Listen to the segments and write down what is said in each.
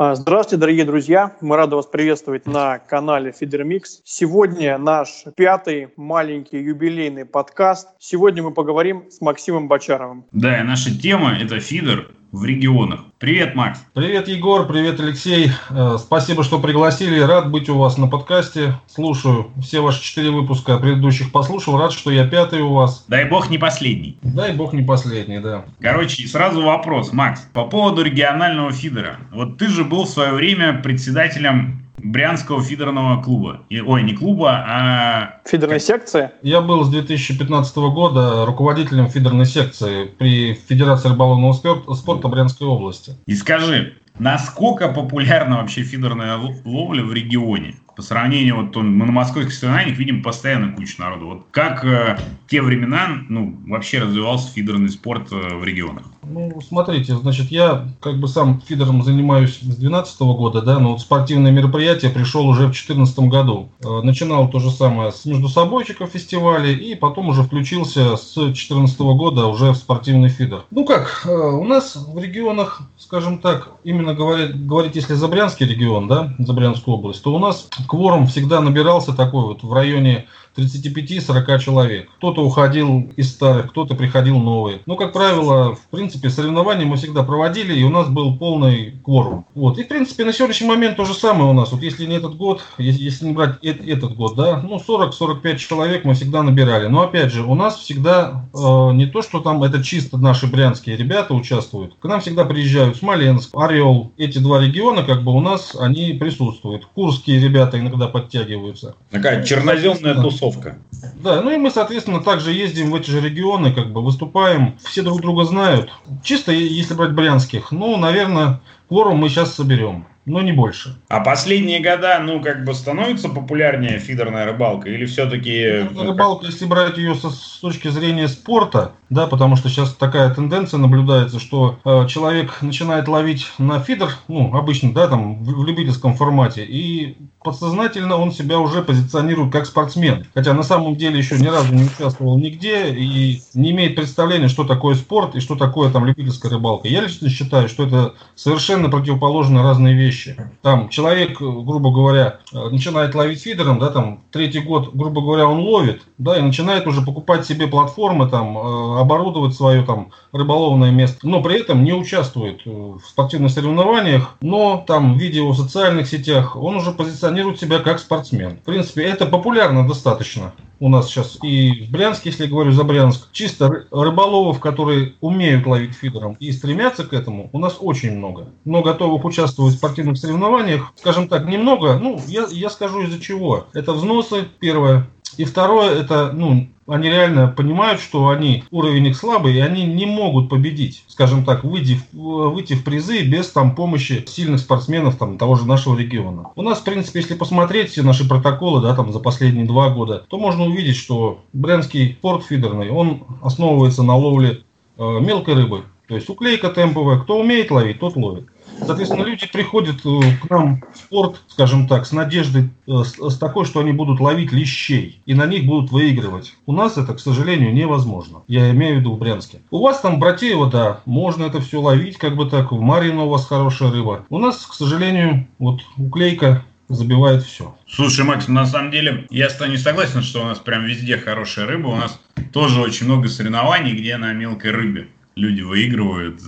А, здравствуйте, дорогие друзья! Мы рады вас приветствовать на канале Фидермикс. Сегодня наш пятый маленький юбилейный подкаст. Сегодня мы поговорим с Максимом Бочаровым. Да, и наша тема – это фидер, в регионах. Привет, Макс. Привет, Егор. Привет, Алексей. Э, спасибо, что пригласили. Рад быть у вас на подкасте. Слушаю все ваши четыре выпуска предыдущих послушал. Рад, что я пятый у вас. Дай бог не последний. Дай бог не последний, да. Короче, сразу вопрос, Макс. По поводу регионального фидера. Вот ты же был в свое время председателем Брянского фидерного клуба. ой, не клуба, а... Фидерной секции? Я был с 2015 года руководителем фидерной секции при Федерации рыболовного спорта Брянской области. И скажи, насколько популярна вообще фидерная ловля в регионе? По сравнению, вот мы на московских соревнованиях видим постоянно кучу народу. Вот как э, те времена, ну, вообще развивался фидерный спорт э, в регионах? Ну, смотрите, значит, я как бы сам фидером занимаюсь с 2012 года, да, но вот спортивное мероприятие пришел уже в 2014 году. Э, начинал то же самое с междусобойчиков фестивалей и потом уже включился с 2014 года уже в спортивный фидер. Ну как, э, у нас в регионах, скажем так, именно говорить, говорить если за Брянский регион, да, за Брянскую область, то у нас кворум всегда набирался такой вот в районе 35-40 человек. Кто-то уходил из старых, кто-то приходил новый. Но, как правило, в принципе, соревнования мы всегда проводили, и у нас был полный кворум. Вот. И, в принципе, на сегодняшний момент то же самое у нас. Вот если не этот год, если, если не брать э этот год, да, ну, 40-45 человек мы всегда набирали. Но, опять же, у нас всегда э, не то, что там это чисто наши брянские ребята участвуют. К нам всегда приезжают Смоленск, Орел. Эти два региона, как бы, у нас они присутствуют. Курские ребята иногда подтягиваются. Такая черноземная тусовка тусовка. Да, ну и мы, соответственно, также ездим в эти же регионы, как бы выступаем, все друг друга знают. Чисто, если брать брянских, ну, наверное, кворум мы сейчас соберем но не больше. А последние года, ну, как бы становится популярнее фидерная рыбалка или все-таки... Фидерная рыбалка, если брать ее со, с точки зрения спорта, да, потому что сейчас такая тенденция наблюдается, что э, человек начинает ловить на фидер, ну, обычно, да, там, в, в любительском формате, и подсознательно он себя уже позиционирует как спортсмен. Хотя на самом деле еще ни разу не участвовал нигде и не имеет представления, что такое спорт и что такое там любительская рыбалка. Я лично считаю, что это совершенно противоположно разные вещи. Там человек, грубо говоря, начинает ловить фидером, да, там третий год, грубо говоря, он ловит, да, и начинает уже покупать себе платформы, там, э, оборудовать свое там рыболовное место, но при этом не участвует в спортивных соревнованиях, но там в видео в социальных сетях он уже позиционирует себя как спортсмен. В принципе, это популярно достаточно у нас сейчас и в Брянске, если я говорю за Брянск, чисто рыболовов, которые умеют ловить фидером и стремятся к этому, у нас очень много. Но готовых участвовать в спортивных соревнованиях, скажем так, немного. Ну, я, я скажу из-за чего. Это взносы, первое. И второе, это, ну, они реально понимают, что они, уровень их слабый, и они не могут победить, скажем так, выйти, выйти в призы без там помощи сильных спортсменов там того же нашего региона. У нас, в принципе, если посмотреть все наши протоколы, да, там за последние два года, то можно увидеть, что брянский порт фидерный, он основывается на ловле э, мелкой рыбы. То есть уклейка темповая, кто умеет ловить, тот ловит. Соответственно, люди приходят э, к нам в спорт, скажем так, с надеждой, э, с, такой, что они будут ловить лещей и на них будут выигрывать. У нас это, к сожалению, невозможно. Я имею в виду в Брянске. У вас там, Братеево, да, можно это все ловить, как бы так, в Марьино у вас хорошая рыба. У нас, к сожалению, вот уклейка забивает все. Слушай, Макс, на самом деле я с тобой не согласен, что у нас прям везде хорошая рыба. У нас тоже очень много соревнований, где на мелкой рыбе люди выигрывают.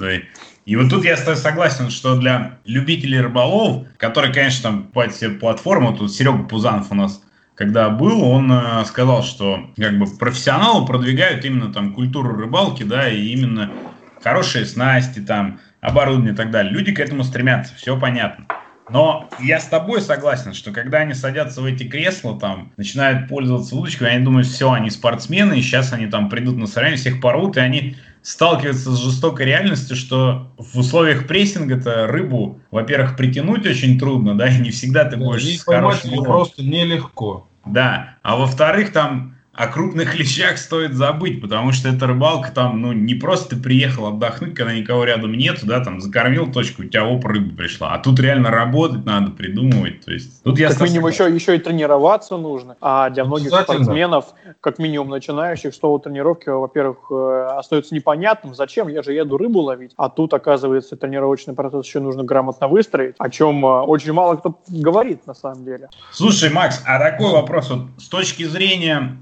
И вот тут я согласен, что для любителей рыболов, которые, конечно, там покупают себе платформу, тут Серега Пузанов у нас когда был, он э, сказал, что как бы профессионалы продвигают именно там культуру рыбалки, да, и именно хорошие снасти, там, оборудование и так далее. Люди к этому стремятся, все понятно. Но я с тобой согласен, что когда они садятся в эти кресла, там, начинают пользоваться удочкой, они думают, все, они спортсмены, и сейчас они там придут на соревнования, всех порут, и они сталкиваются с жестокой реальностью, что в условиях прессинга-то рыбу, во-первых, притянуть очень трудно, да, и не всегда ты будешь и с хорошим просто нелегко. Да, а во-вторых, там о крупных лещах стоит забыть, потому что эта рыбалка там, ну, не просто ты приехал отдохнуть, когда никого рядом нет, да, там, закормил точку, у тебя оп, рыба пришла. А тут реально работать надо, придумывать, то есть... Тут я как минимум еще, еще и тренироваться нужно, а для многих спортсменов, как минимум начинающих, слово тренировки, во-первых, э, остается непонятным, зачем, я же еду рыбу ловить, а тут, оказывается, тренировочный процесс еще нужно грамотно выстроить, о чем э, очень мало кто говорит, на самом деле. Слушай, Макс, а такой вопрос, вот с точки зрения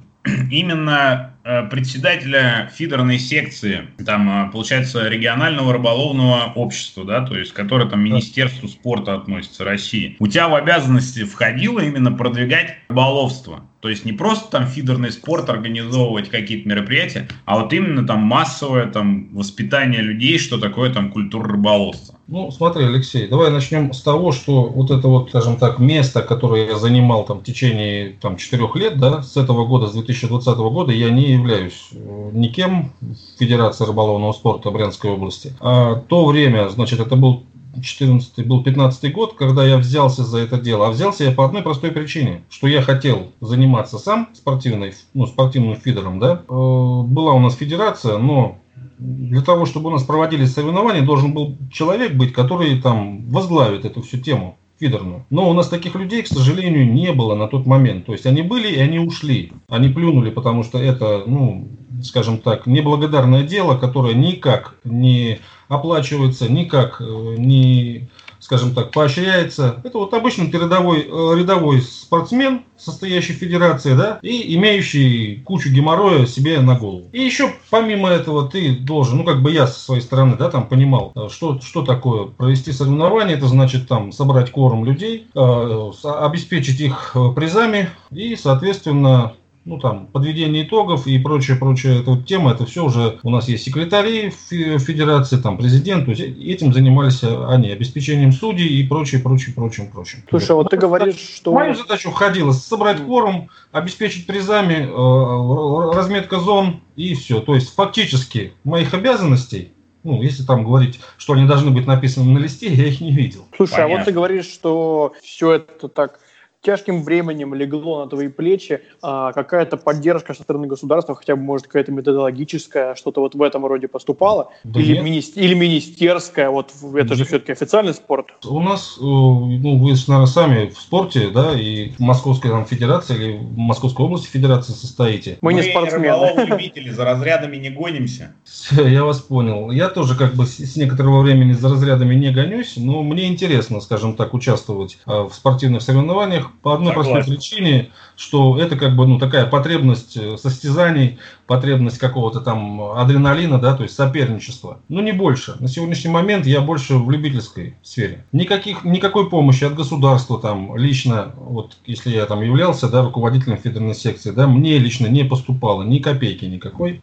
именно э, председателя фидерной секции, там, э, получается, регионального рыболовного общества, да, то есть, которое там Министерству спорта относится России. У тебя в обязанности входило именно продвигать рыболовство? То есть не просто там фидерный спорт организовывать какие-то мероприятия, а вот именно там массовое там воспитание людей, что такое там культура рыболовства. Ну, смотри, Алексей, давай начнем с того, что вот это вот, скажем так, место, которое я занимал там в течение там четырех лет, да, с этого года, с 2020 года, я не являюсь э, никем в Федерации рыболовного спорта Брянской области. А то время, значит, это был 14 был 15 год, когда я взялся за это дело. А взялся я по одной простой причине, что я хотел заниматься сам спортивной, ну, спортивным фидером, да. Э, была у нас федерация, но для того, чтобы у нас проводились соревнования, должен был человек быть, который там возглавит эту всю тему фидерную. Но у нас таких людей, к сожалению, не было на тот момент. То есть они были и они ушли. Они плюнули, потому что это, ну, скажем так, неблагодарное дело, которое никак не оплачивается, никак э, не скажем так, поощряется. Это вот обычный рядовой, э, рядовой спортсмен, состоящий в федерации, да, и имеющий кучу геморроя себе на голову. И еще помимо этого ты должен, ну как бы я со своей стороны, да, там понимал, э, что, что такое провести соревнование, это значит там собрать кворум людей, э, обеспечить их призами и, соответственно, ну там, подведение итогов и прочее, прочее, эта вот тема, это все уже у нас есть секретари в федерации, там президент, то есть этим занимались они, обеспечением судей и прочее, прочее, прочее, прочее. Слушай, вот ты говоришь, что... Мою задачу входило собрать кворум, обеспечить призами, э, разметка зон и все. То есть фактически моих обязанностей ну, если там говорить, что они должны быть написаны на листе, я их не видел. Слушай, Понятно. а вот ты говоришь, что все это так тяжким бременем легло на твои плечи, а какая-то поддержка со стороны государства, хотя бы, может, какая-то методологическая, что-то вот в этом роде поступало, да или, мини- или министерская, вот это же все-таки официальный спорт. У нас, э, ну, вы, наверное, сами в спорте, да, и в Московской там, Федерации или в Московской области Федерации состоите. Мы, Мы не спортсмены. любители, за разрядами не гонимся. Я вас понял. Я тоже как бы с некоторого времени за разрядами не гонюсь, но мне интересно, скажем так, участвовать э, в спортивных соревнованиях, по одной Согласен. простой причине, что это как бы ну, такая потребность э, состязаний, потребность какого-то там адреналина, да, то есть соперничества. Ну, не больше. На сегодняшний момент я больше в любительской сфере. Никаких, никакой помощи от государства там лично, вот если я там являлся, да, руководителем федеральной секции, да, мне лично не поступало ни копейки никакой.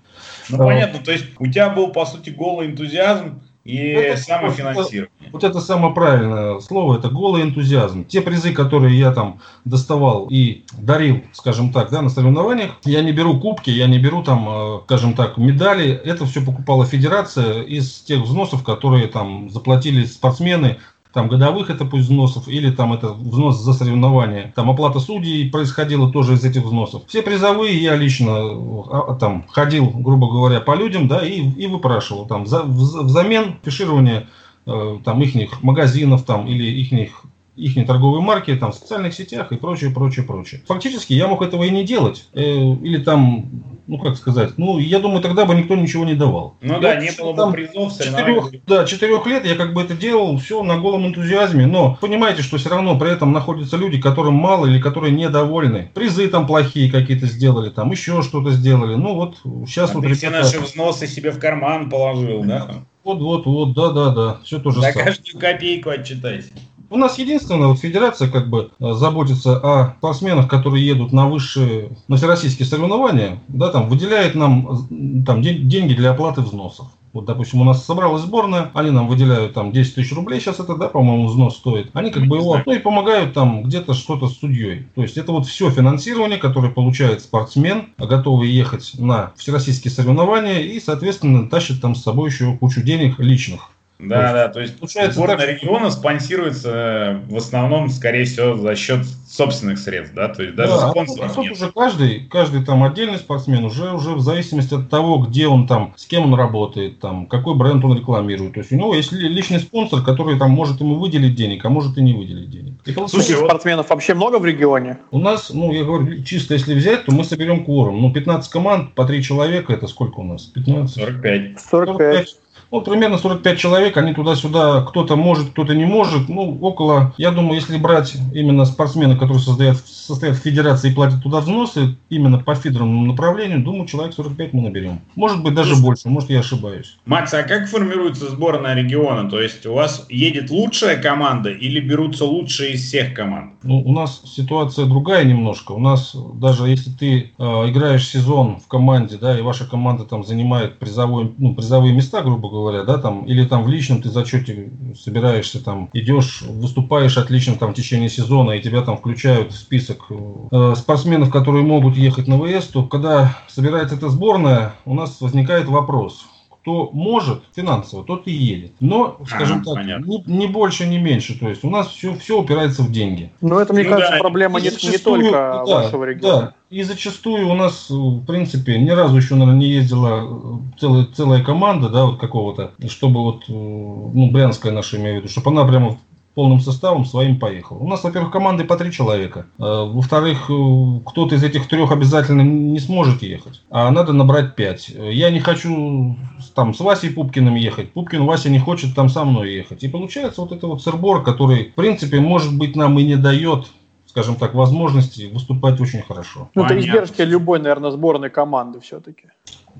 Ну, а, понятно, то есть у тебя был, по сути, голый энтузиазм, и это, самофинансирование. Вот, вот это самое правильное слово, это голый энтузиазм. Те призы, которые я там доставал и дарил, скажем так, да, на соревнованиях, я не беру кубки, я не беру там, э, скажем так, медали. Это все покупала федерация из тех взносов, которые там заплатили спортсмены там годовых это пусть взносов, или там это взнос за соревнования. Там оплата судей происходила тоже из этих взносов. Все призовые я лично а, а, там ходил, грубо говоря, по людям, да, и, и выпрашивал там за, взамен фиширование э, там их магазинов там или их их торговые марки там, в социальных сетях и прочее, прочее, прочее. Фактически я мог этого и не делать. Э, или там, ну как сказать, ну я думаю, тогда бы никто ничего не давал. Ну я, да, не было бы призов, четырех, Да, четырех лет я как бы это делал, все на голом энтузиазме. Но понимаете, что все равно при этом находятся люди, которым мало или которые недовольны. Призы там плохие какие-то сделали, там еще что-то сделали. Ну вот сейчас а вот... Ты все наши взносы себе в карман положил, да? Вот, вот, вот, да, да, да, все то же За самое. каждую копейку отчитайся. У нас единственная вот федерация как бы э, заботится о спортсменах, которые едут на высшие, на всероссийские соревнования, да, там выделяет нам там деньги для оплаты взносов. Вот, допустим, у нас собралась сборная, они нам выделяют там 10 тысяч рублей, сейчас это, да, по-моему, взнос стоит. Они как бы его, ну и помогают там где-то что-то с судьей. То есть это вот все финансирование, которое получает спортсмен, готовый ехать на всероссийские соревнования и, соответственно, тащит там с собой еще кучу денег личных Да, да, то есть Получается сборная так, региона спонсируется э, в основном, скорее всего, за счет собственных средств, да, то есть даже да, а спонсоров тут нет. уже каждый, каждый там отдельный спортсмен уже, уже в зависимости от того, где он там, с кем он работает, там, какой бренд он рекламирует. То есть у него есть ли- личный спонсор, который там может ему выделить денег, а может и не выделить денег. И Слушай, вот- спортсменов вообще много в регионе? у нас, ну, я говорю, чисто если взять, то мы соберем кворум. Ну, 15 команд по 3 человека, это сколько у нас? 15? 45. 45. Ну, примерно 45 человек, они туда-сюда, кто-то может, кто-то не может. Ну, около, я думаю, если брать именно спортсмены, которые состоят, состоят в федерации и платят туда взносы, именно по фидерному направлению, думаю, человек 45 мы наберем. Может быть, даже больше, может, я ошибаюсь. Макс, а как формируется сборная региона? То есть у вас едет лучшая команда или берутся лучшие из всех команд? Ну, у нас ситуация другая немножко. У нас даже если ты э, играешь сезон в команде, да, и ваша команда там занимает призовой, ну, призовые места, грубо говоря, да, там, или там в личном ты зачете собираешься, там, идешь, выступаешь отлично там в течение сезона, и тебя там включают в список э, спортсменов, которые могут ехать на ВС, то когда собирается эта сборная, у нас возникает вопрос. Кто может финансово, тот и едет. Но, скажем Ага, так, понятно. ни, ни больше, ни меньше. То есть у нас все, все упирается в деньги. Ну, это, мне Ну кажется, да, проблема не, не только да, вашего региона. Да, и зачастую у нас, э, в принципе, ни разу еще, наверное, не ездила э, целая, целая команда, да, вот какого-то, чтобы вот, э, ну, брянская наша, имею в виду, чтобы она прямо полным составом своим поехала. У нас, во-первых, команды по три человека. Э, Во-вторых, э, кто-то из этих трех обязательно не сможет ехать, а надо набрать пять. Я не хочу там с Васей Пупкиным ехать. Пупкин Вася не хочет там со мной ехать. И получается вот это вот сырбор, который, в принципе, может быть, нам и не дает скажем так, возможности выступать очень хорошо. Ну, это издержки любой, наверное, сборной команды все-таки.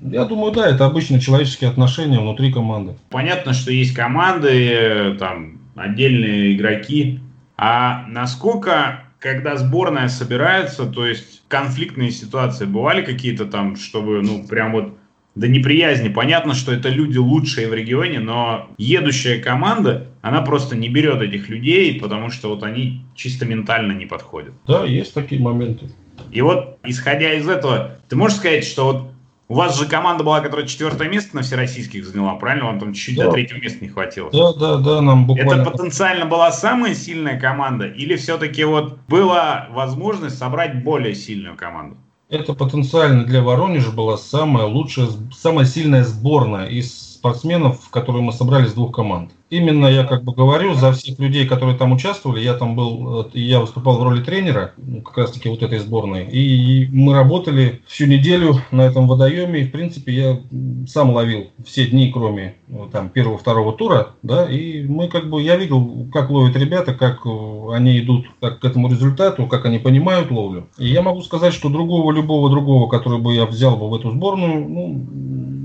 Я думаю, да, это обычно человеческие отношения внутри команды. Понятно, что есть команды, э, там отдельные игроки. А насколько, когда сборная собирается, то есть конфликтные ситуации бывали какие-то там, чтобы, ну, прям вот до неприязни. Понятно, что это люди лучшие в регионе, но едущая команда, она просто не берет этих людей, потому что вот они чисто ментально не подходят. Да, есть такие моменты. И вот, исходя из этого, ты можешь сказать, что вот у вас же команда была, которая четвертое место на всероссийских заняла, правильно? Вам там чуть-чуть Да. до третьего места не хватило. Да, да, да, нам буквально... Это потенциально была самая сильная команда? Или все-таки вот была возможность собрать более сильную команду? Это потенциально для Воронежа была самая лучшая, самая сильная сборная из спортсменов, которые мы собрали с двух команд. Именно я как бы говорю за всех людей, которые там участвовали. Я там был, я выступал в роли тренера, ну, как раз таки вот этой сборной. И мы работали всю неделю на этом водоеме. И, в принципе, я сам ловил все дни, кроме э, там первого-второго тура, да. И мы как бы, я видел, как ловят ребята, как э, они идут так, к этому результату, как они понимают ловлю. И я могу сказать, что другого, любого другого, который бы я взял бы в эту сборную, ну,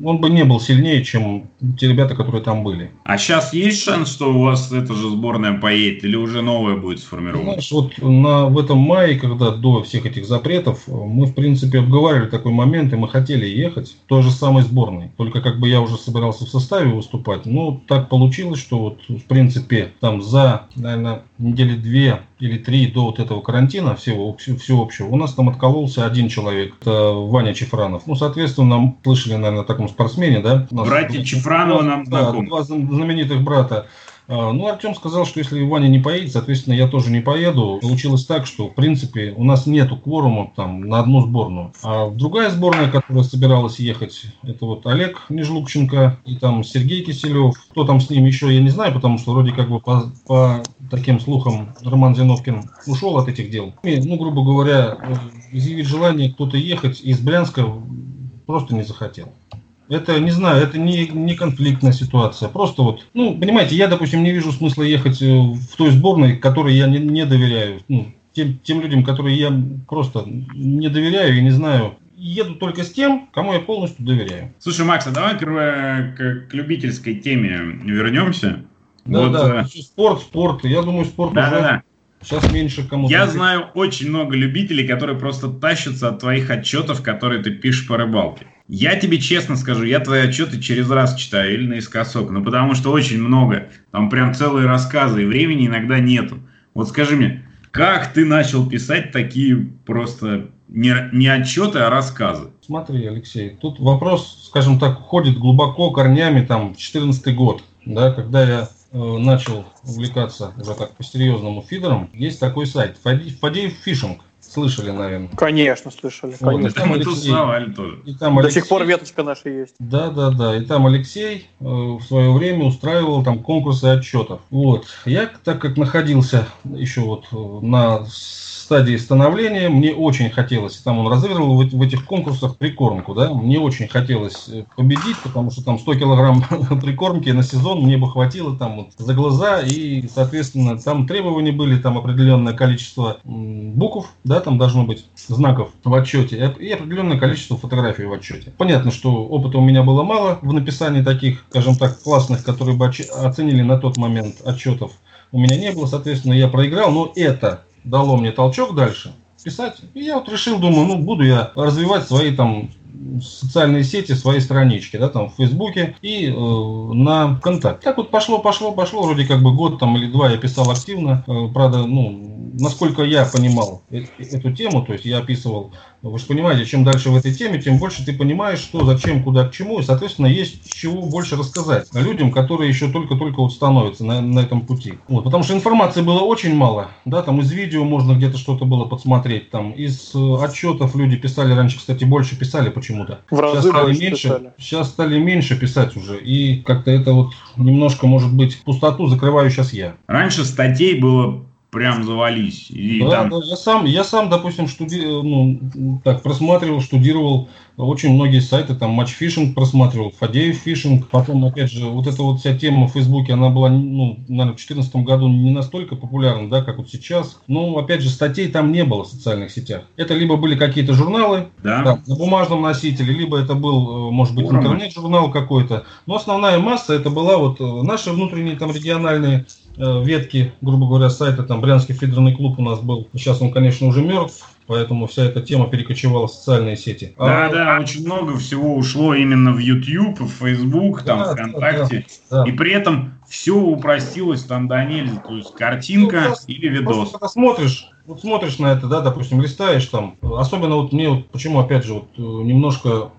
он бы не был сильнее, чем те ребята, которые там были. А сейчас есть шанс, что у вас эта же сборная поедет, или уже новая будет сформирована? Знаешь, вот на, в этом мае, когда до всех этих запретов, мы, в принципе, обговаривали такой момент, и мы хотели ехать той же самой сборной. Только как бы я уже собирался в составе выступать. Ну, так получилось, что вот, в принципе, там за, наверное, недели две или три до вот этого карантина всего, всего, всего общего, у нас там откололся один человек, это Ваня Чефранов. Ну, соответственно, нам слышали, наверное, о таком спортсмене, да? Братья Чифранова нам да, знакомы. два зна- знаменитых брата. А, Ну, Артем сказал, что если Ваня не поедет, соответственно, я тоже не поеду. Получилось так, что, в принципе, у нас нету кворума там на одну сборную. А другая сборная, которая собиралась ехать, это вот Олег Нежлукченко и там Сергей Киселев. Кто там с ним еще, я не знаю, потому что вроде как бы по, по таким слухам Роман Зиновкин ушел от этих дел. И, ну, грубо говоря, э, изъявить желание кто-то ехать из Брянска просто не захотел. Это, не знаю, это не, не конфликтная ситуация. Просто вот, ну, понимаете, я, допустим, не вижу смысла ехать э, в той сборной, которой я не, не доверяю. Ну, тем, тем людям, которые я просто не доверяю и не знаю. Еду только с тем, кому я полностью доверяю. Слушай, Макс, а давай к, к, к любительской теме вернемся. Да, Вот, да. э, Спорт, спорт. Я думаю, спорт Да, уже да, да. сейчас меньше кому Я знаю очень много любителей, которые просто тащатся от твоих отчетов, которые ты пишешь по рыбалке. Я тебе честно скажу, я твои отчеты через раз читаю или наискосок, ну потому что очень много, там прям целые рассказы, и времени иногда нету. Вот скажи мне, как ты начал писать такие просто не, не отчеты, а рассказы? Смотри, Алексей, тут вопрос, скажем так, уходит глубоко корнями там в 14 год. да, когда я э, начал увлекаться уже так по-серьезному фидером, есть такой сайт Фадеев Фишинг. Слышали, наверное. Конечно, слышали. Вот, конечно. И там, Алексей, тоже. И там Алексей, До сих пор веточка наша есть. Да, да, да. И там Алексей э, в свое время устраивал там конкурсы отчетов. Вот. Я, так как находился еще вот э, на стадии становления. Мне очень хотелось, там он разыгрывал в, в этих конкурсах прикормку, да, мне очень хотелось э, победить, потому что там 100 килограмм прикормки на сезон мне бы хватило там вот за глаза, и, соответственно, там требования были, там определенное количество букв, да, там должно быть знаков в отчете, и определенное количество фотографий в отчете. Понятно, что опыта у меня было мало в написании таких, скажем так, классных, которые бы оценили на тот момент отчетов, у меня не было, соответственно, я проиграл, но это дало мне толчок дальше писать. И я вот решил, думаю, ну, буду я развивать свои там социальные сети, свои странички, да, там в Фейсбуке и э, на ВКонтакте. Так вот пошло, пошло, пошло, вроде как бы год там или два я писал активно. Э, правда, ну, насколько я понимал э эту тему, то есть я описывал вы же понимаете, чем дальше в этой теме, тем больше ты понимаешь, что, зачем, куда, к чему, и, соответственно, есть чего больше рассказать людям, которые еще только-только вот становятся на, на этом пути. Вот, потому что информации было очень мало, да, там из видео можно где-то что-то было подсмотреть, там из э, отчетов люди писали раньше, кстати, больше писали почему-то. В разы сейчас стали меньше, писали. сейчас стали меньше писать уже, и как-то это вот немножко, может быть, пустоту закрываю сейчас я. Раньше статей было прям завались. И да, там... да, я сам, я сам, допустим, штуди... ну, так, просматривал, штудировал очень многие сайты, там матч фишинг просматривал, Фадеев фишинг, потом, опять же, вот эта вот вся тема в Фейсбуке, она была, ну, наверное, в 2014 году не настолько популярна, да, как вот сейчас. Но, опять же, статей там не было в социальных сетях. Это либо были какие-то журналы да. там, на бумажном носителе, либо это был, э, может быть, интернет-журнал какой-то. Но основная масса это была вот э, наши внутренние там региональные ветки, грубо говоря, сайта, там Брянский фидерный клуб у нас был. Сейчас он, конечно, уже мертв, поэтому вся эта тема перекочевала в социальные сети. Да, а, да, очень много всего ушло именно в YouTube, в Facebook, там, да, ВКонтакте. Да, да. И при этом все упростилось там до нельзя. То есть картинка ну, или видос. Когда смотришь, вот смотришь на это, да, допустим, листаешь там, особенно вот мне вот почему, опять же, вот э, немножко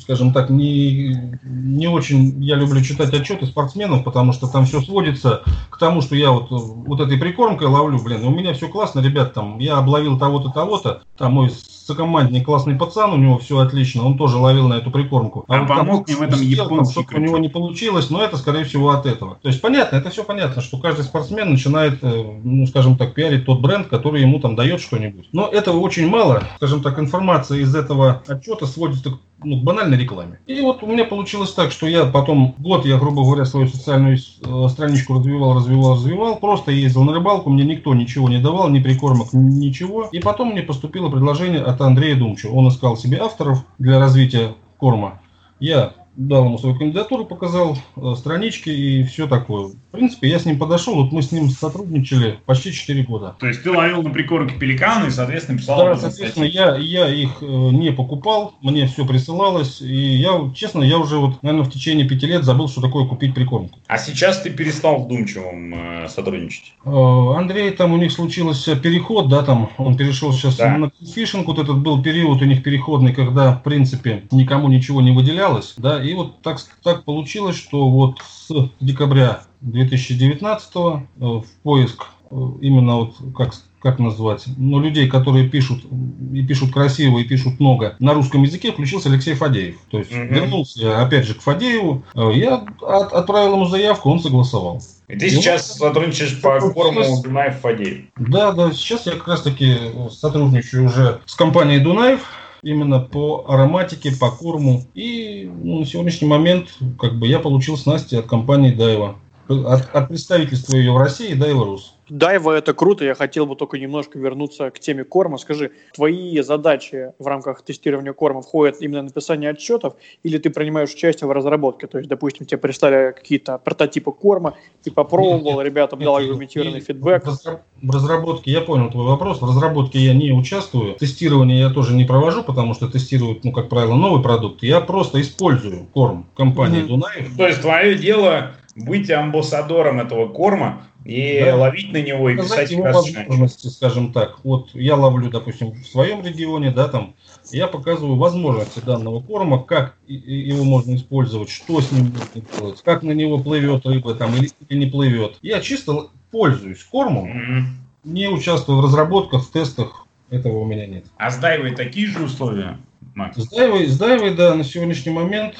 скажем так, не, не очень я люблю читать отчеты спортсменов, потому что там все сводится к тому, что я вот, вот этой прикормкой ловлю, блин, у меня все классно, ребят, там, я обловил того-то, того-то, там мой сокомандник классный пацан, у него все отлично, он тоже ловил на эту прикормку. А, а вот помог мне в этом японский У него не получилось, но это, скорее всего, от этого. То есть, понятно, это все понятно, что каждый спортсмен начинает, э, ну, скажем так, пиарить тот бренд, который ему там дает что-нибудь. Но этого очень мало, скажем так, информация из этого отчета сводится к ну, к банальной рекламе. И вот у меня получилось так, что я потом год, я, грубо говоря, свою социальную э, страничку развивал, развивал, развивал, просто ездил на рыбалку, мне никто ничего не давал, ни прикормок, ничего. И потом мне поступило предложение от Андрея Думча. Он искал себе авторов для развития корма. Я дал ему свою кандидатуру, показал э, странички и все такое. В принципе, я с ним подошел, вот мы с ним сотрудничали почти 4 года. То есть ты ловил на прикормке пеликаны и, соответственно, писал Да, соответственно, я, я их э, не покупал, мне все присылалось, и я, честно, я уже вот, наверное, в течение пяти лет забыл, что такое купить прикормку. А сейчас ты перестал вдумчивым э, сотрудничать? Э, Андрей, там у них случился переход, да, там он перешел сейчас да. на фишинг, вот этот был период у них переходный, когда, в принципе, никому ничего не выделялось, да, и вот так, так получилось, что вот с декабря 2019 э, в поиск э, именно вот как как назвать, ну, людей, которые пишут и пишут красиво, и пишут много на русском языке, включился Алексей Фадеев. То есть mm вернулся опять же к Фадееву, э, я от, отправил ему заявку, он согласовал. И ты и сейчас вот, сотрудничаешь по форуму Дунаев Фадеев? Да, да, сейчас я как раз таки сотрудничаю уже с компанией Дунаев, именно по ароматике, по корму. И ну, на сегодняшний момент как бы я получил снасти от компании Дайва. От, от представительства ее в России Дайва Рус. Дайва это круто, я хотел бы только немножко вернуться к теме корма. Скажи, твои задачи в рамках тестирования корма входят именно написание отчетов, или ты принимаешь участие в разработке? То есть, допустим, тебе прислали какие-то прототипы корма, ты попробовал, нет, ребятам дал аргументированный фидбэк. В разработке, я понял твой вопрос, в разработке я не участвую, тестирование я тоже не провожу, потому что тестируют, ну, как правило, новый продукт. Я просто использую корм компании mm-hmm. Дунаев. То есть, твое дело быть амбассадором этого корма и да. ловить на него и Сказать писать его возможности, скажем так. Вот я ловлю, допустим, в своем регионе, да, там, я показываю возможности данного корма, как его можно использовать, что с ним можно делать, как на него плывет рыба там или, или не плывет. Я чисто пользуюсь кормом, mm-hmm. не участвую в разработках, в тестах, этого у меня нет. А с Дайвой такие же условия? Макс? С Дайвой, с Дайвой, да, на сегодняшний момент,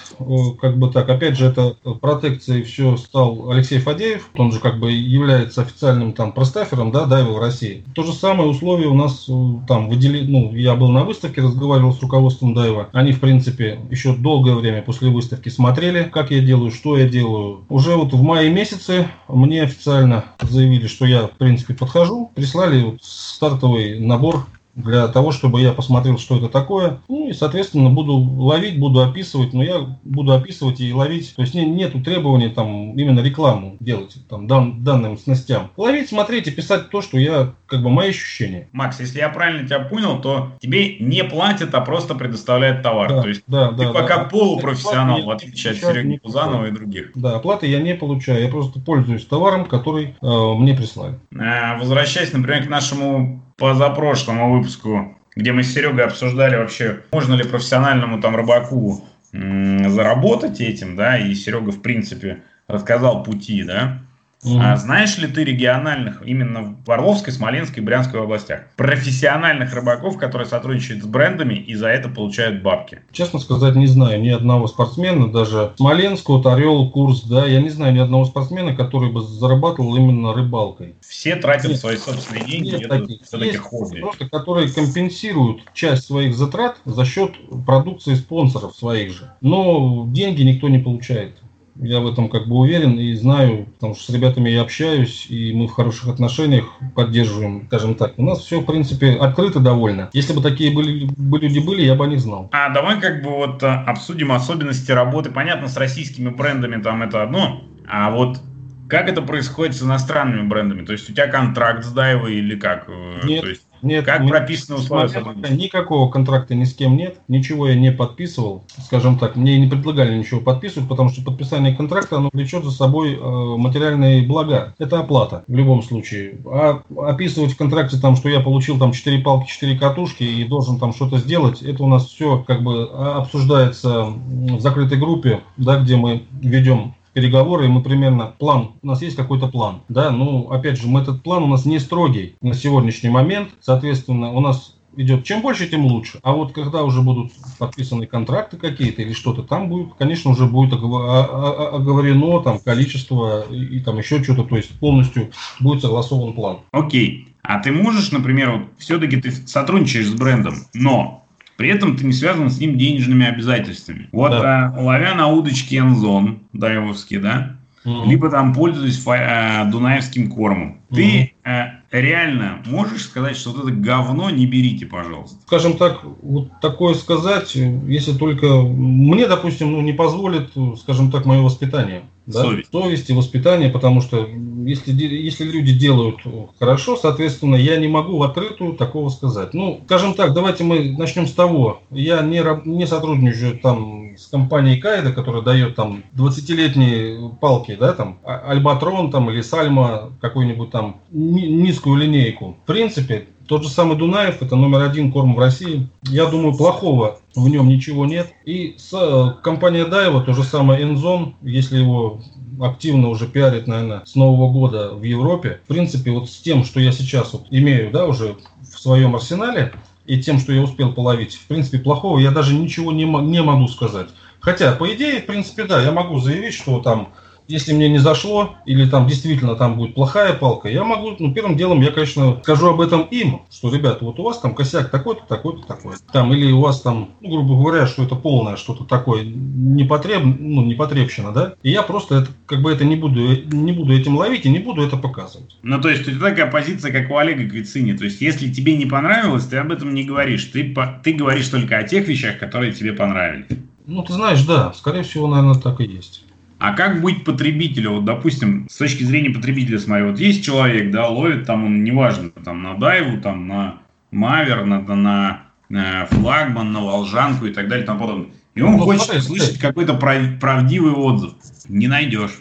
как бы так, опять же, это протекцией все стал Алексей Фадеев, он же как бы является официальным там простафером, да, Дайвы в России. То же самое условие у нас там выдели, ну, я был на выставке, разговаривал с руководством Дайва, они, в принципе, еще долгое время после выставки смотрели, как я делаю, что я делаю. Уже вот в мае месяце мне официально заявили, что я, в принципе, подхожу, прислали вот стартовый набор для того, чтобы я посмотрел, что это такое. Ну и, соответственно, буду ловить, буду описывать, но я буду описывать и ловить. То есть не, нету требований там именно рекламу делать там дан, данным снастям. Ловить, смотреть и писать то, что я, как бы, мои ощущения. Макс, если я правильно тебя понял, то тебе не платят, а просто предоставляют товар. Да, то есть да, ты да, пока да. полупрофессионал, в отличие от Сереги Пузанова и других. Да, оплаты я не получаю, я просто пользуюсь товаром, который э, мне прислали. А, возвращаясь, например, к нашему позапрошлому выпуску, где мы с Серегой обсуждали вообще, можно ли профессиональному там рыбаку заработать этим, да, и Серега, в принципе, рассказал пути, да, Mm-hmm. А знаешь ли ты региональных, именно в Орловской, Смоленской, Брянской областях, профессиональных рыбаков, которые сотрудничают с брендами и за это получают бабки? Честно сказать, не знаю ни одного спортсмена, даже Смоленск, вот Орел, Курс, да, я не знаю ни одного спортсмена, который бы зарабатывал именно рыбалкой. Все тратят нет, свои собственные деньги, нет это таких. все-таки хобби. Просто, которые компенсируют часть своих затрат за счет продукции спонсоров своих же. Но деньги никто не получает. Я в этом как бы уверен и знаю, потому что с ребятами я общаюсь, и мы в хороших отношениях поддерживаем, скажем так. У нас все, в принципе, открыто довольно. Если бы такие были, бы люди были, я бы не знал. А давай как бы вот а, обсудим особенности работы. Понятно, с российскими брендами там это одно, а вот как это происходит с иностранными брендами? То есть у тебя контракт с Дайвой или как? Нет, То есть нет, как мы, прописаны условия сотрудничества? Никакого контракта ни с кем нет, ничего я не подписывал. Скажем так, мне не предлагали ничего подписывать, потому что подписание контракта оно влечет за собой э, материальные блага. Это оплата в любом случае. А описывать в контракте там, что я получил там 4 палки, 4 катушки и должен там что-то сделать, это у нас все как бы а, обсуждается в закрытой группе, да, где мы ведем переговоры, и мы примерно план, у нас есть какой-то план, да, ну, опять же, мы этот план у нас не строгий на сегодняшний момент, соответственно, у нас идет чем больше, тем лучше. А вот когда уже будут подписаны контракты какие-то или что-то, там будет, конечно, уже будет оговорено там количество и, и там еще что-то, то есть полностью будет согласован план. Окей. А ты можешь, например, вот, все-таки ты сотрудничаешь с брендом, но при этом ты не связан с ним денежными обязательствами. Вот да. а, ловя на удочке Энзон, Даевовский, да, угу. либо там пользуясь фа- а, дунаевским кормом, угу. ты а, реально можешь сказать, что вот это говно не берите, пожалуйста? Скажем так, вот такое сказать, если только мне, допустим, ну, не позволит, скажем так, мое воспитание. Да? Совесть. Совесть и воспитание, потому что если, если люди делают хорошо, соответственно, я не могу в открытую такого сказать. Ну, скажем так, давайте мы начнем с того. Я не, не сотрудничаю там с компанией Кайда, которая дает там 20-летние палки, да, там, а, Альбатрон там или Сальма, какую-нибудь там низкую линейку. В принципе, тот же самый Дунаев, это номер один корм в России. Я думаю, плохого в нем ничего нет. И с, э, компания Дайва, то же самое Enзon, если его активно уже пиарит, наверное, с Нового года в Европе. В принципе, вот с тем, что я сейчас вот имею, да, уже в своем арсенале, и тем, что я успел половить, в принципе, плохого я даже ничего не, не могу сказать. Хотя, по идее, в принципе, да, я могу заявить, что там если мне не зашло, или там действительно там будет плохая палка, я могу, ну, первым делом я, конечно, скажу об этом им, что, ребята, вот у вас там косяк такой-то, такой-то, такой. Там, или у вас там, ну, грубо говоря, что это полное что-то такое непотреб, ну, непотребщина, да, и я просто это, как бы это не буду, не буду этим ловить и не буду это показывать. Ну, то есть, тебя такая позиция, как у Олега Квицини, то есть, если тебе не понравилось, ты об этом не говоришь, ты, ты говоришь только о тех вещах, которые тебе понравились. Ну, ты знаешь, да, скорее всего, наверное, так и есть. А как быть потребителю? Вот, допустим, с точки зрения потребителя, смотри, вот есть человек, да, ловит там, он, неважно, там, на дайву, там, на мавер, на, на, на флагман, на волжанку и так далее, там потом. И он ну, хочет смотри, слышать какой-то прав, правдивый отзыв. Не найдешь.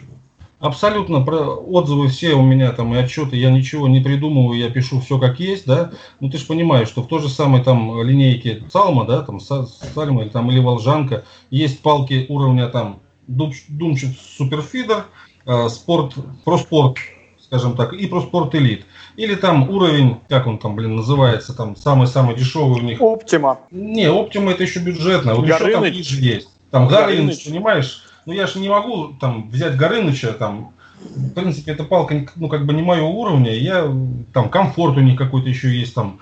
Абсолютно про отзывы все у меня там и отчеты, я ничего не придумываю, я пишу все как есть, да. Ну ты же понимаешь, что в той же самой там линейке Салма, да, там Сальма или там или Волжанка, есть палки уровня там Думчик Суперфидер, э, спорт, проспорт, скажем так, и проспорт элит. Или там уровень, как он там, блин, называется, там самый-самый дешевый у них. Оптима. Не, Оптима это еще бюджетно. Вот еще там ниже есть. Там Горыныч, понимаешь? Ну я же не могу там взять Горыныча, там, в принципе, эта палка, ну, как бы не моего уровня, я, там, комфорт у них какой-то еще есть, там,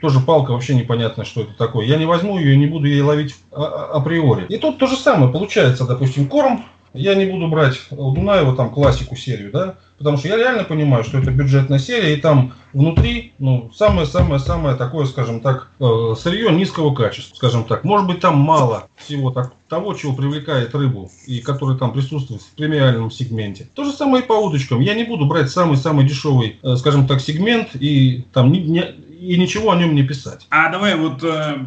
тоже палка, вообще непонятно, что это такое. Я не возьму ее и не буду ей ловить а- а- априори. И тут то же самое получается, допустим, корм, я не буду брать у Дунаева там классику серию, да, потому что я реально понимаю, что это бюджетная серия, и там внутри, ну, самое-самое-самое такое, скажем так, э, сырье низкого качества, скажем так. Может быть, там мало всего так, того, чего привлекает рыбу, и который там присутствует в премиальном сегменте. То же самое и по удочкам. Я не буду брать самый-самый дешевый, э, скажем так, сегмент, и там не, не, и ничего о нем не писать. А давай вот э,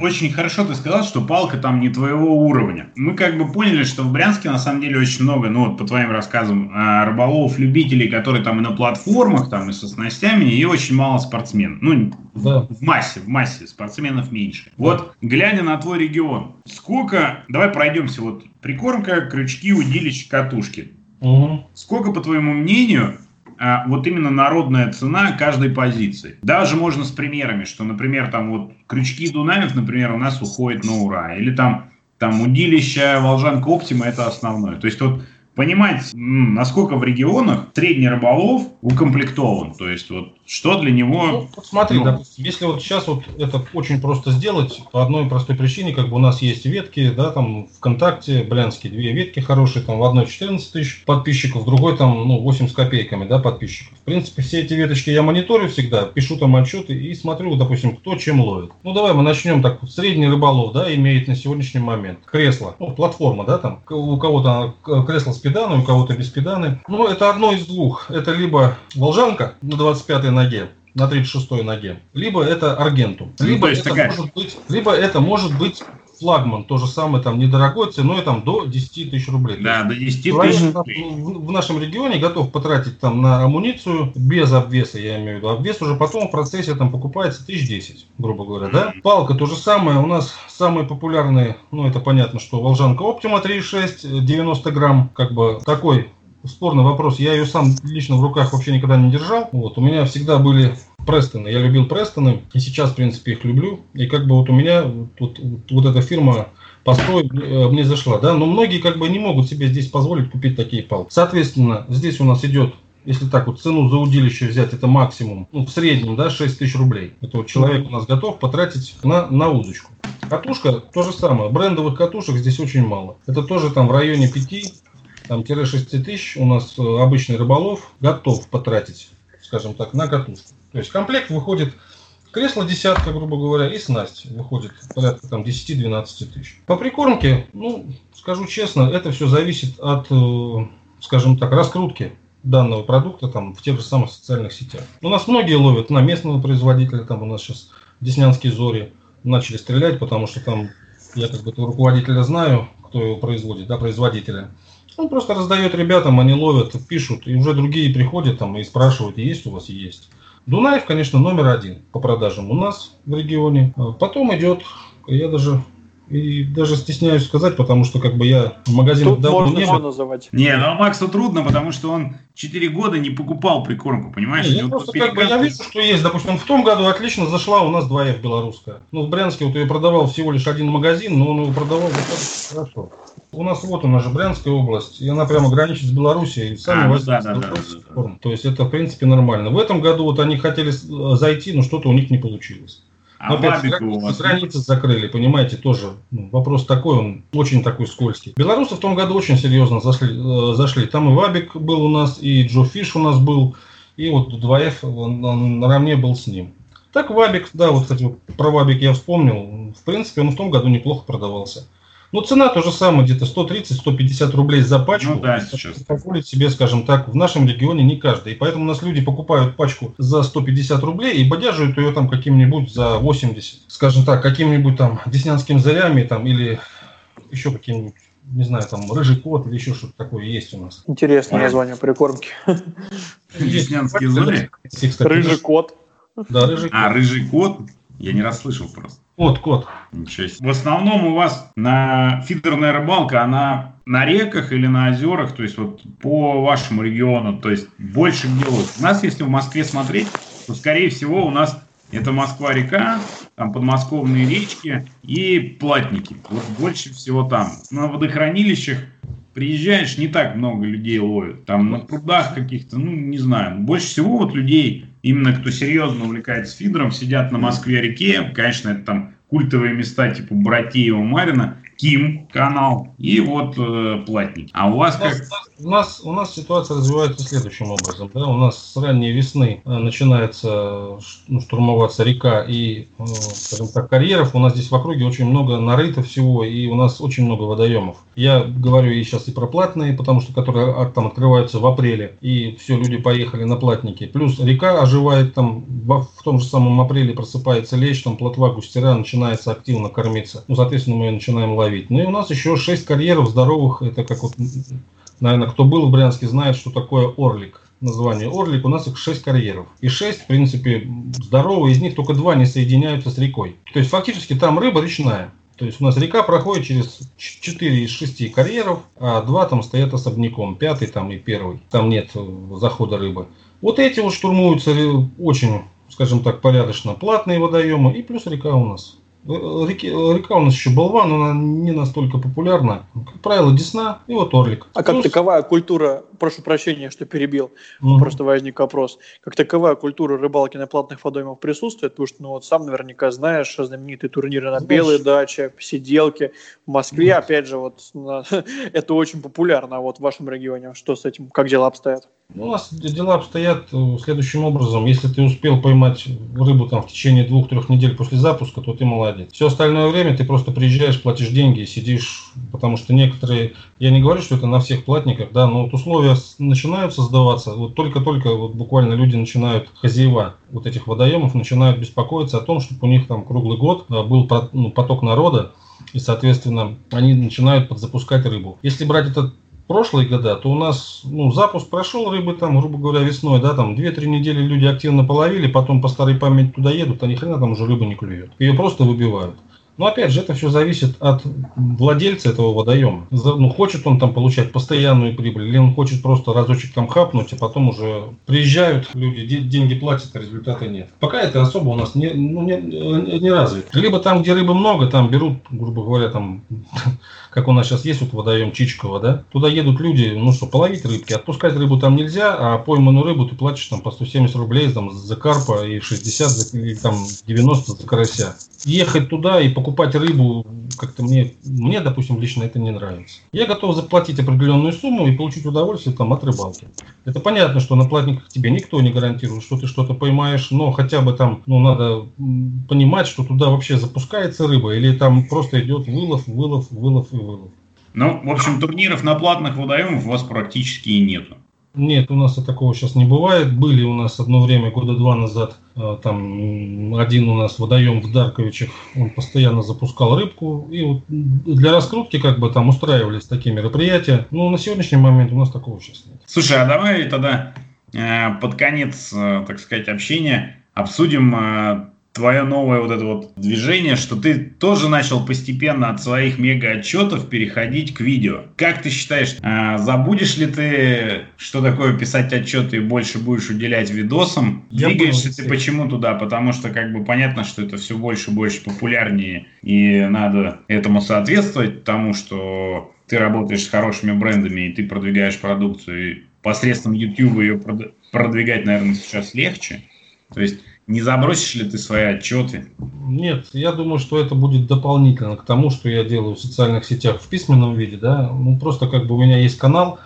очень хорошо ты сказал, что палка там не твоего уровня. Мы как бы поняли, что в Брянске на самом деле очень много, ну вот по твоим рассказам, э, рыболовов, любителей, которые там и на платформах, там и со снастями, и очень мало спортсменов. Ну, да. в массе, в массе спортсменов меньше. Вот глядя на твой регион, сколько, давай пройдемся, вот прикормка, крючки, удилища, катушки. Угу. Сколько, по твоему мнению, вот именно народная цена каждой позиции. Даже можно с примерами, что, например, там вот крючки Дунаев, например, у нас уходят на ура, или там там удилище Волжанка Оптима это основное. То есть вот понимать, насколько в регионах средний рыболов укомплектован. То есть вот что для него... Ну, смотри, ну, допустим, если вот сейчас вот это очень просто сделать, по одной простой причине, как бы у нас есть ветки, да, там ВКонтакте, Блянские, две ветки хорошие, там в одной 14 тысяч подписчиков, в другой там, ну, 8 с копейками, да, подписчиков. В принципе, все эти веточки я мониторю всегда, пишу там отчеты и смотрю, допустим, кто чем ловит. Ну, давай мы начнем так, средний рыболов, да, имеет на сегодняшний момент кресло, ну, платформа, да, там, у кого-то кресло с педаны, у кого-то без педаны. Ну, это одно из двух. Это либо волжанка на 25 ноге, на 36 ноге, либо это аргентум. Ну, либо, ну, это, такая... может быть, либо это может быть флагман, то же самое, там, недорогой, ценой там до 10 тысяч рублей. Да, до 10 тысяч рублей. В, нашем регионе готов потратить там на амуницию без обвеса, я имею в виду. Обвес уже потом в процессе там покупается тысяч 10, грубо говоря, mm-hmm. да. Палка то же самое, у нас самые популярные, ну, это понятно, что Волжанка Оптима 3,6, 90 грамм, как бы такой спорный вопрос. Я ее сам лично в руках вообще никогда не держал. Вот, у меня всегда были Престоны. Я любил Престоны, и сейчас, в принципе, их люблю. И как бы вот у меня вот, вот, вот эта фирма постой э, мне зашла, да, но многие как бы не могут себе здесь позволить купить такие палки. Соответственно, здесь у нас идет если так вот цену за удилище взять, это максимум, ну, в среднем, да, 6 тысяч рублей. Это вот человек у нас готов потратить на, на удочку. Катушка то же самое. Брендовых катушек здесь очень мало. Это тоже там в районе 5 там, 6 тысяч у нас э, обычный рыболов готов потратить, скажем так, на катушку. То есть комплект выходит кресло десятка, грубо говоря, и снасть выходит порядка там 10-12 тысяч. По прикормке, ну, скажу честно, это все зависит от, э, скажем так, раскрутки данного продукта там в тех же самых социальных сетях. У нас многие ловят на местного производителя, там у нас сейчас Деснянские зори начали стрелять, потому что там я как бы руководителя знаю, кто его производит, да, производителя. Он просто раздает ребятам, они ловят, пишут, и уже другие приходят там и спрашивают, есть у вас, есть. Дунаев, конечно, номер один по продажам у нас в регионе. А потом идет, я даже и даже стесняюсь сказать, потому что как бы я в магазинах Тут давно можно не был. называть. Не, ну Максу трудно, потому что он 4 года не покупал прикормку, понимаешь? Не, я, просто, как бы, я вижу, что есть. Допустим, в том году отлично зашла у нас 2F белорусская. Ну, в Брянске вот ее продавал всего лишь один магазин, но он ее продавал достаточно хорошо. У нас вот у нас же Брянская область, и она прямо граничит с Белоруссией. Сами а, ну, да, да, да, да, То есть это, в принципе, нормально. В этом году вот они хотели зайти, но что-то у них не получилось. А Но опять границы закрыли, понимаете, тоже ну, вопрос такой, он очень такой скользкий. Белорусы в том году очень серьезно зашли, э, зашли. Там и Вабик был у нас, и Джо Фиш у нас был, и вот 2F он, он наравне был с ним. Так Вабик, да, вот, кстати, про Вабик я вспомнил. В принципе, он в том году неплохо продавался. Ну, цена то же самое, где-то 130-150 рублей за пачку. Ну да, сейчас. Позволить себе, скажем так, в нашем регионе не каждый. И поэтому у нас люди покупают пачку за 150 рублей и бодяжают ее там каким-нибудь за 80. Скажем так, каким-нибудь там деснянским зарями там или еще каким-нибудь не знаю, там рыжий кот или еще что-то такое есть у нас. Интересное название прикормки. Веснянские зоны? Рыжий кот. Да, рыжий кот. А, рыжий кот? Я не расслышал просто. Кот, кот. Ничего себе. В основном у вас на фидерная рыбалка, она на реках или на озерах, то есть вот по вашему региону, то есть больше где вот. У нас, если в Москве смотреть, то, скорее всего, у нас это Москва-река, там подмосковные речки и платники. Вот больше всего там. На водохранилищах приезжаешь, не так много людей ловят. Там на прудах каких-то, ну, не знаю. Больше всего вот людей именно кто серьезно увлекается фидером, сидят на Москве-реке, конечно, это там культовые места типа Братеева, Марина, Ким канал и вот э, платник. А у вас у как? у нас у нас ситуация развивается следующим образом. Да? У нас с ранней весны э, начинается ну, штурмоваться река и, э, скажем так, карьеров. У нас здесь в округе очень много нарыто всего и у нас очень много водоемов. Я говорю и сейчас и про платные, потому что которые а, там открываются в апреле и все люди поехали на платники. Плюс река оживает там в, в том же самом апреле просыпается лещ, там плотва густера начинается активно кормиться. Ну, соответственно, мы ее начинаем ловить ловить. Ну и у нас еще 6 карьеров здоровых. Это как вот, наверное, кто был в Брянске, знает, что такое орлик. Название орлик, у нас их 6 карьеров. И 6, в принципе, здоровые, из них только 2 не соединяются с рекой. То есть фактически там рыба речная. То есть у нас река проходит через 4 из 6 карьеров, а 2 там стоят особняком, пятый там и первый. Там нет э, захода рыбы. Вот эти вот штурмуются очень, скажем так, порядочно платные водоемы и плюс река у нас. Реки, река у нас еще Болван, она не настолько популярна. Как правило, Десна и вот Орлик. А как Плюс... таковая культура, прошу прощения, что перебил, угу. просто возник вопрос. Как таковая культура рыбалки на платных водоемах присутствует? Потому что, ну вот сам наверняка знаешь знаменитые турниры на Белой даче, сиделки. В Москве, угу. опять же, вот это очень популярно. А вот в вашем регионе что с этим, как дела обстоят? Ну, у нас дела обстоят э, следующим образом. Если ты успел поймать рыбу там в течение двух-трех недель после запуска, то ты молодец. Все остальное время ты просто приезжаешь, платишь деньги и сидишь, потому что некоторые, я не говорю, что это на всех платниках, да, но вот условия начинают создаваться, вот только-только вот буквально люди начинают, хозяева вот этих водоемов, начинают беспокоиться о том, чтобы у них там круглый год э, был ну, поток народа, и, соответственно, они начинают подзапускать рыбу. Если брать этот прошлые года, то у нас ну, запуск прошел рыбы там, грубо говоря, весной, да, там 2-3 недели люди активно половили, потом по старой памяти туда едут, а ни хрена там уже рыба не клюет. Ее просто выбивают. Но опять же, это все зависит от владельца этого водоема. Ну, хочет он там получать постоянную прибыль, или он хочет просто разочек там хапнуть, а потом уже приезжают люди, деньги платят, а результата нет. Пока это особо у нас не, ну, не, не развито. Либо там, где рыбы много, там берут, грубо говоря, там, как у нас сейчас есть вот водоем Чичкова, да, туда едут люди, ну что, половить рыбки, отпускать рыбу там нельзя, а пойманную рыбу ты платишь там по 170 рублей там, за карпа и 60, за, и там 90 за карася. Ехать туда и покупать покупать рыбу как-то мне, мне, допустим, лично это не нравится. Я готов заплатить определенную сумму и получить удовольствие там от рыбалки. Это понятно, что на платниках тебе никто не гарантирует, что ты что-то поймаешь, но хотя бы там, ну, надо понимать, что туда вообще запускается рыба, или там просто идет вылов, вылов, вылов и вылов. Ну, в общем, турниров на платных водоемах у вас практически и нету. Нет, у нас такого сейчас не бывает. Были у нас одно время, года два назад, э, там один у нас водоем в Дарковичах, он постоянно запускал рыбку. И вот для раскрутки как бы там устраивались такие мероприятия. Но на сегодняшний момент у нас такого сейчас нет. Слушай, а давай тогда э, под конец, э, так сказать, общения обсудим твое новое вот это вот движение, что ты тоже начал постепенно от своих мега-отчетов переходить к видео. Как ты считаешь, а, забудешь ли ты, что такое писать отчеты и больше будешь уделять видосам? Я Двигаешься ты почему туда? Потому что как бы понятно, что это все больше и больше популярнее, и надо этому соответствовать, тому, что ты работаешь с хорошими брендами, и ты продвигаешь продукцию, и посредством YouTube ее продвигать, наверное, сейчас легче. То есть не забросишь ли ты свои отчеты? Нет, я думаю, что это будет дополнительно к тому, что я делаю в социальных сетях в письменном виде, да. Ну, просто как бы у меня есть канал,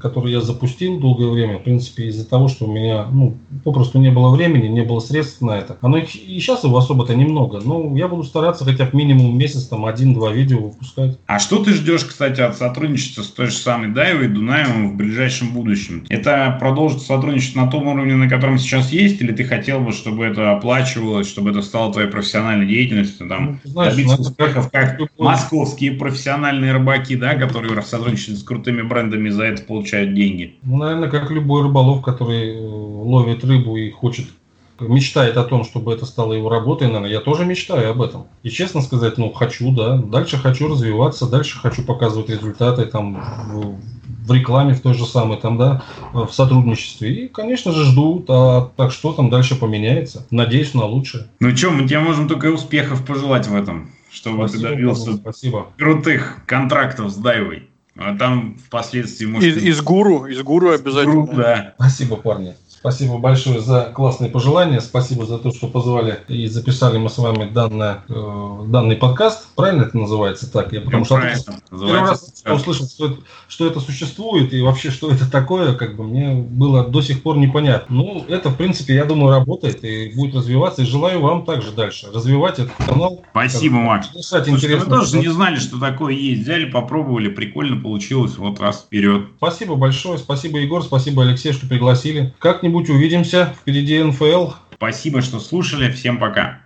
который я запустил долгое время, в принципе, из-за того, что у меня, ну, попросту не было времени, не было средств на это. Оно и сейчас его особо-то немного, но я буду стараться хотя бы минимум месяц, там, один-два видео выпускать. А что ты ждешь, кстати, от сотрудничества с той же самой Дайвой и Дунаевым в ближайшем будущем? Это продолжит сотрудничество на том уровне, на котором сейчас есть, или ты хотел бы, чтобы это оплачивалось, чтобы это стало твоей профессиональной деятельностью, там, ну, знаешь, добиться успехов, как московские профессиональные рыбаки, да, которые сотрудничают с крутыми брендами, за это получают деньги? Ну, наверное, как любой рыболов, который э, ловит рыбу и хочет мечтает о том, чтобы это стало его работой, наверное, я тоже мечтаю об этом. И честно сказать, ну, хочу, да, дальше хочу развиваться, дальше хочу показывать результаты там в, в рекламе в той же самой, там, да, в сотрудничестве. И, конечно же, жду, а так что там дальше поменяется. Надеюсь на лучшее. Ну что, мы тебе можем только успехов пожелать в этом, чтобы спасибо, ты добился спасибо. крутых контрактов с Дайвой. А там впоследствии может... Из, из гуру, из гуру обязательно. Гуру, да. Спасибо, парни. Спасибо большое за классные пожелания. Спасибо за то, что позвали и записали мы с вами данное, э, данный подкаст. Правильно это называется так? Я потому что первый раз услышал, что это, что это существует и вообще что это такое, как бы мне было до сих пор непонятно. Ну, это, в принципе, я думаю, работает и будет развиваться. И желаю вам также дальше развивать этот канал. Спасибо, Макс. Слушай, мы тоже не знали, что такое есть. Взяли, попробовали, прикольно получилось. Вот раз вперед. Спасибо большое. Спасибо, Егор. Спасибо, Алексей, что пригласили. Как-нибудь увидимся. Впереди НФЛ. Спасибо, что слушали. Всем пока.